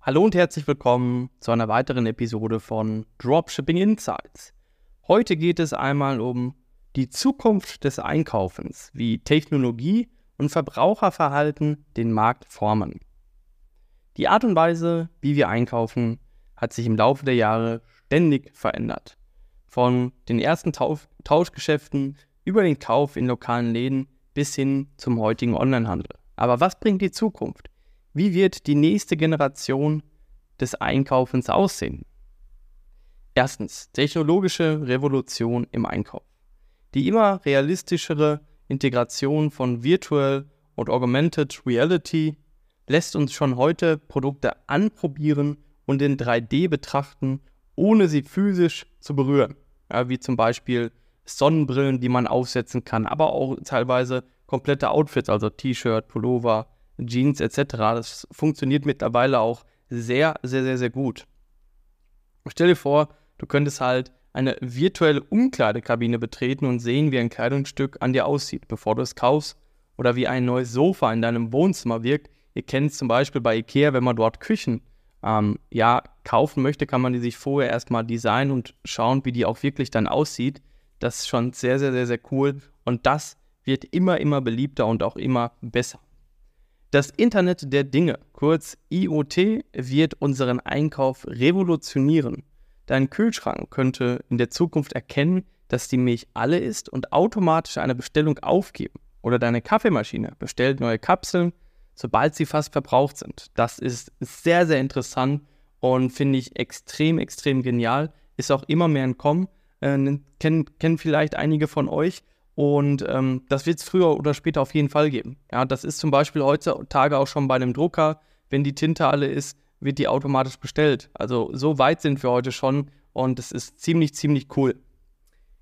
Hallo und herzlich willkommen zu einer weiteren Episode von Dropshipping Insights. Heute geht es einmal um die Zukunft des Einkaufens, wie Technologie und Verbraucherverhalten den Markt formen. Die Art und Weise, wie wir einkaufen, hat sich im Laufe der Jahre ständig verändert. Von den ersten Tausch Tauschgeschäften über den Kauf in lokalen Läden bis hin zum heutigen Onlinehandel. Aber was bringt die Zukunft? Wie wird die nächste Generation des Einkaufens aussehen? Erstens, technologische Revolution im Einkauf. Die immer realistischere Integration von Virtual und Augmented Reality lässt uns schon heute Produkte anprobieren und in 3D betrachten, ohne sie physisch zu berühren. Ja, wie zum Beispiel Sonnenbrillen, die man aufsetzen kann, aber auch teilweise komplette Outfits, also T-Shirt, Pullover, Jeans etc. Das funktioniert mittlerweile auch sehr, sehr, sehr, sehr gut. Stell dir vor, du könntest halt eine virtuelle Umkleidekabine betreten und sehen, wie ein Kleidungsstück an dir aussieht, bevor du es kaufst, oder wie ein neues Sofa in deinem Wohnzimmer wirkt. Ihr kennt es zum Beispiel bei Ikea, wenn man dort Küchen ähm, ja, kaufen möchte, kann man die sich vorher erstmal designen und schauen, wie die auch wirklich dann aussieht. Das ist schon sehr, sehr, sehr, sehr cool. Und das wird immer, immer beliebter und auch immer besser. Das Internet der Dinge, kurz IoT, wird unseren Einkauf revolutionieren. Dein Kühlschrank könnte in der Zukunft erkennen, dass die Milch alle ist und automatisch eine Bestellung aufgeben. Oder deine Kaffeemaschine bestellt neue Kapseln, sobald sie fast verbraucht sind. Das ist sehr, sehr interessant und finde ich extrem, extrem genial. Ist auch immer mehr ein Kommen. Äh, kennen, kennen vielleicht einige von euch. Und ähm, das wird es früher oder später auf jeden Fall geben. Ja, das ist zum Beispiel heutzutage auch schon bei einem Drucker. Wenn die Tinte alle ist, wird die automatisch bestellt. Also so weit sind wir heute schon und es ist ziemlich, ziemlich cool.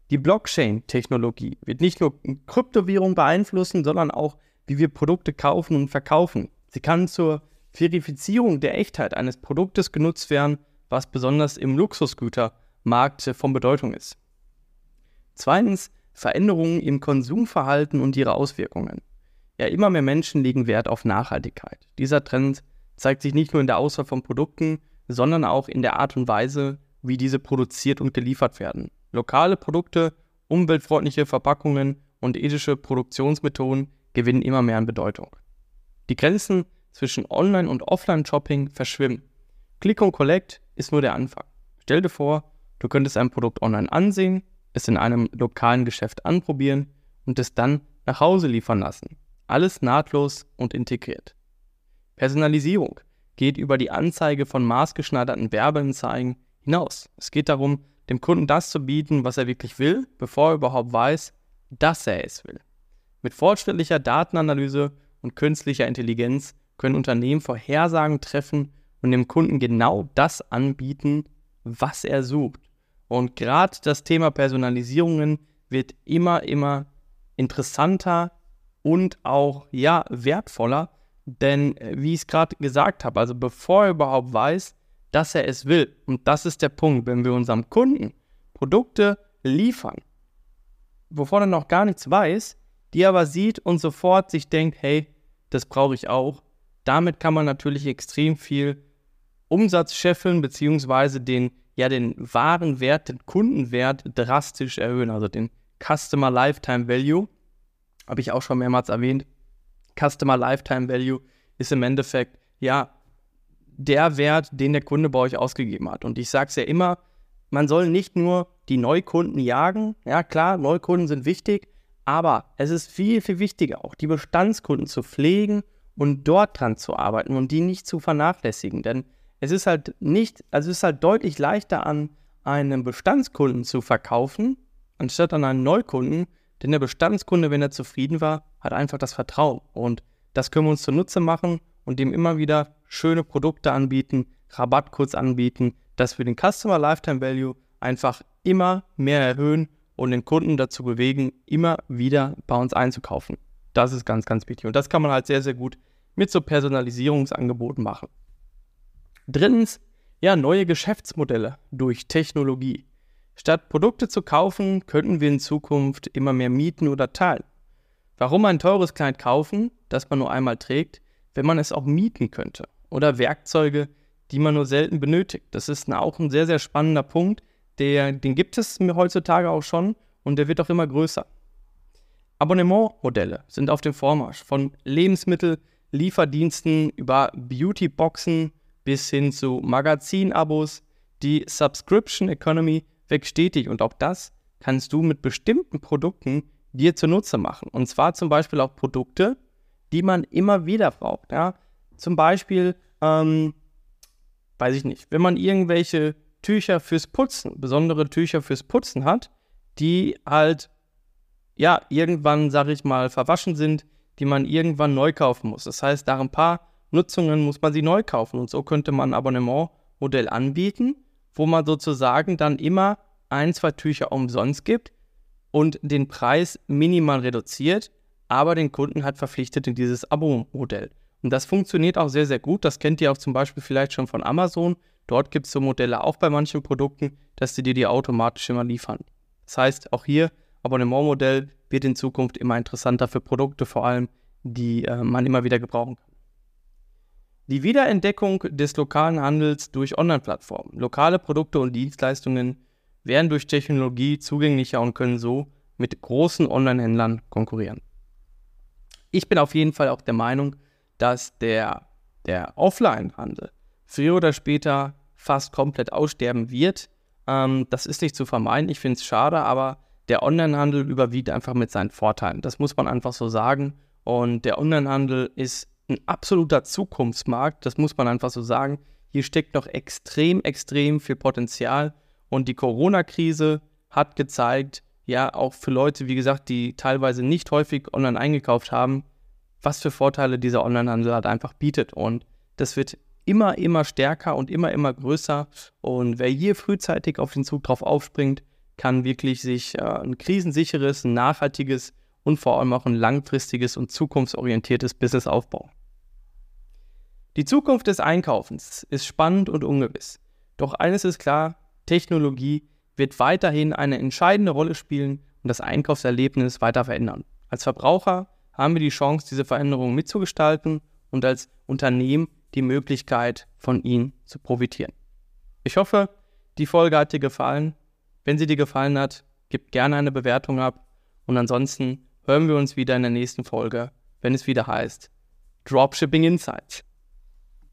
Die Blockchain-Technologie wird nicht nur Kryptowährung beeinflussen, sondern auch, wie wir Produkte kaufen und verkaufen. Sie kann zur Verifizierung der Echtheit eines Produktes genutzt werden, was besonders im Luxusgütermarkt von Bedeutung ist. Zweitens Veränderungen im Konsumverhalten und ihre Auswirkungen. Ja, immer mehr Menschen legen Wert auf Nachhaltigkeit. Dieser Trend zeigt sich nicht nur in der Auswahl von Produkten, sondern auch in der Art und Weise, wie diese produziert und geliefert werden. Lokale Produkte, umweltfreundliche Verpackungen und ethische Produktionsmethoden gewinnen immer mehr an Bedeutung. Die Grenzen zwischen Online- und Offline-Shopping verschwimmen. Click und Collect ist nur der Anfang. Stell dir vor, du könntest ein Produkt online ansehen, es in einem lokalen Geschäft anprobieren und es dann nach Hause liefern lassen. Alles nahtlos und integriert. Personalisierung geht über die Anzeige von maßgeschneiderten Werbeanzeigen hinaus. Es geht darum, dem Kunden das zu bieten, was er wirklich will, bevor er überhaupt weiß, dass er es will. Mit fortschrittlicher Datenanalyse und künstlicher Intelligenz können Unternehmen Vorhersagen treffen und dem Kunden genau das anbieten, was er sucht. Und gerade das Thema Personalisierungen wird immer, immer interessanter und auch, ja, wertvoller. Denn, äh, wie ich es gerade gesagt habe, also bevor er überhaupt weiß, dass er es will, und das ist der Punkt, wenn wir unserem Kunden Produkte liefern, wovon er noch gar nichts weiß, die aber sieht und sofort sich denkt, hey, das brauche ich auch. Damit kann man natürlich extrem viel Umsatz scheffeln, beziehungsweise den ja den wahren Wert, den Kundenwert drastisch erhöhen, also den Customer Lifetime Value. Habe ich auch schon mehrmals erwähnt. Customer Lifetime Value ist im Endeffekt ja der Wert, den der Kunde bei euch ausgegeben hat. Und ich sage es ja immer, man soll nicht nur die Neukunden jagen. Ja, klar, Neukunden sind wichtig, aber es ist viel, viel wichtiger, auch die Bestandskunden zu pflegen und dort dran zu arbeiten und die nicht zu vernachlässigen. Denn es ist halt nicht, also es ist halt deutlich leichter an einen Bestandskunden zu verkaufen, anstatt an einen Neukunden, denn der Bestandskunde, wenn er zufrieden war, hat einfach das Vertrauen. Und das können wir uns zunutze machen und dem immer wieder schöne Produkte anbieten, Rabattcodes anbieten, dass wir den Customer Lifetime Value einfach immer mehr erhöhen und den Kunden dazu bewegen, immer wieder bei uns einzukaufen. Das ist ganz, ganz wichtig. Und das kann man halt sehr, sehr gut mit so Personalisierungsangeboten machen. Drittens, ja, neue Geschäftsmodelle durch Technologie. Statt Produkte zu kaufen, könnten wir in Zukunft immer mehr mieten oder teilen. Warum ein teures Kleid kaufen, das man nur einmal trägt, wenn man es auch mieten könnte? Oder Werkzeuge, die man nur selten benötigt. Das ist auch ein sehr, sehr spannender Punkt. Der, den gibt es heutzutage auch schon und der wird auch immer größer. Abonnementmodelle sind auf dem Vormarsch. Von Lebensmittellieferdiensten über Beautyboxen bis hin zu Magazinabos. Die Subscription Economy wächst stetig und auch das kannst du mit bestimmten Produkten dir zunutze machen. Und zwar zum Beispiel auch Produkte, die man immer wieder braucht. Ja? Zum Beispiel, ähm, weiß ich nicht, wenn man irgendwelche Tücher fürs Putzen, besondere Tücher fürs Putzen hat, die halt, ja, irgendwann, sag ich mal, verwaschen sind, die man irgendwann neu kaufen muss. Das heißt, nach ein paar Nutzungen muss man sie neu kaufen. Und so könnte man ein Abonnementmodell anbieten, wo man sozusagen dann immer ein, zwei Tücher umsonst gibt und den Preis minimal reduziert, aber den Kunden hat verpflichtet in dieses Abo-Modell. Und das funktioniert auch sehr, sehr gut. Das kennt ihr auch zum Beispiel vielleicht schon von Amazon. Dort gibt es so Modelle auch bei manchen Produkten, dass sie dir die automatisch immer liefern. Das heißt, auch hier, Abonnementmodell wird in Zukunft immer interessanter für Produkte, vor allem, die äh, man immer wieder gebrauchen kann. Die Wiederentdeckung des lokalen Handels durch Online-Plattformen. Lokale Produkte und Dienstleistungen werden durch Technologie zugänglicher und können so mit großen Online-Händlern konkurrieren. Ich bin auf jeden Fall auch der Meinung, dass der, der Offline-Handel früher oder später fast komplett aussterben wird. Ähm, das ist nicht zu vermeiden. Ich finde es schade, aber der Online-Handel überwiegt einfach mit seinen Vorteilen. Das muss man einfach so sagen. Und der Online-Handel ist ein absoluter Zukunftsmarkt. Das muss man einfach so sagen. Hier steckt noch extrem, extrem viel Potenzial. Und die Corona-Krise hat gezeigt, ja, auch für Leute, wie gesagt, die teilweise nicht häufig online eingekauft haben, was für Vorteile dieser Onlinehandel halt einfach bietet. Und das wird immer, immer stärker und immer, immer größer. Und wer hier frühzeitig auf den Zug drauf aufspringt, kann wirklich sich äh, ein krisensicheres, nachhaltiges und vor allem auch ein langfristiges und zukunftsorientiertes Business aufbauen. Die Zukunft des Einkaufens ist spannend und ungewiss. Doch eines ist klar, Technologie wird weiterhin eine entscheidende Rolle spielen und das Einkaufserlebnis weiter verändern. Als Verbraucher haben wir die Chance, diese Veränderungen mitzugestalten und als Unternehmen die Möglichkeit, von ihnen zu profitieren. Ich hoffe, die Folge hat dir gefallen. Wenn sie dir gefallen hat, gib gerne eine Bewertung ab und ansonsten hören wir uns wieder in der nächsten Folge, wenn es wieder heißt Dropshipping Insights.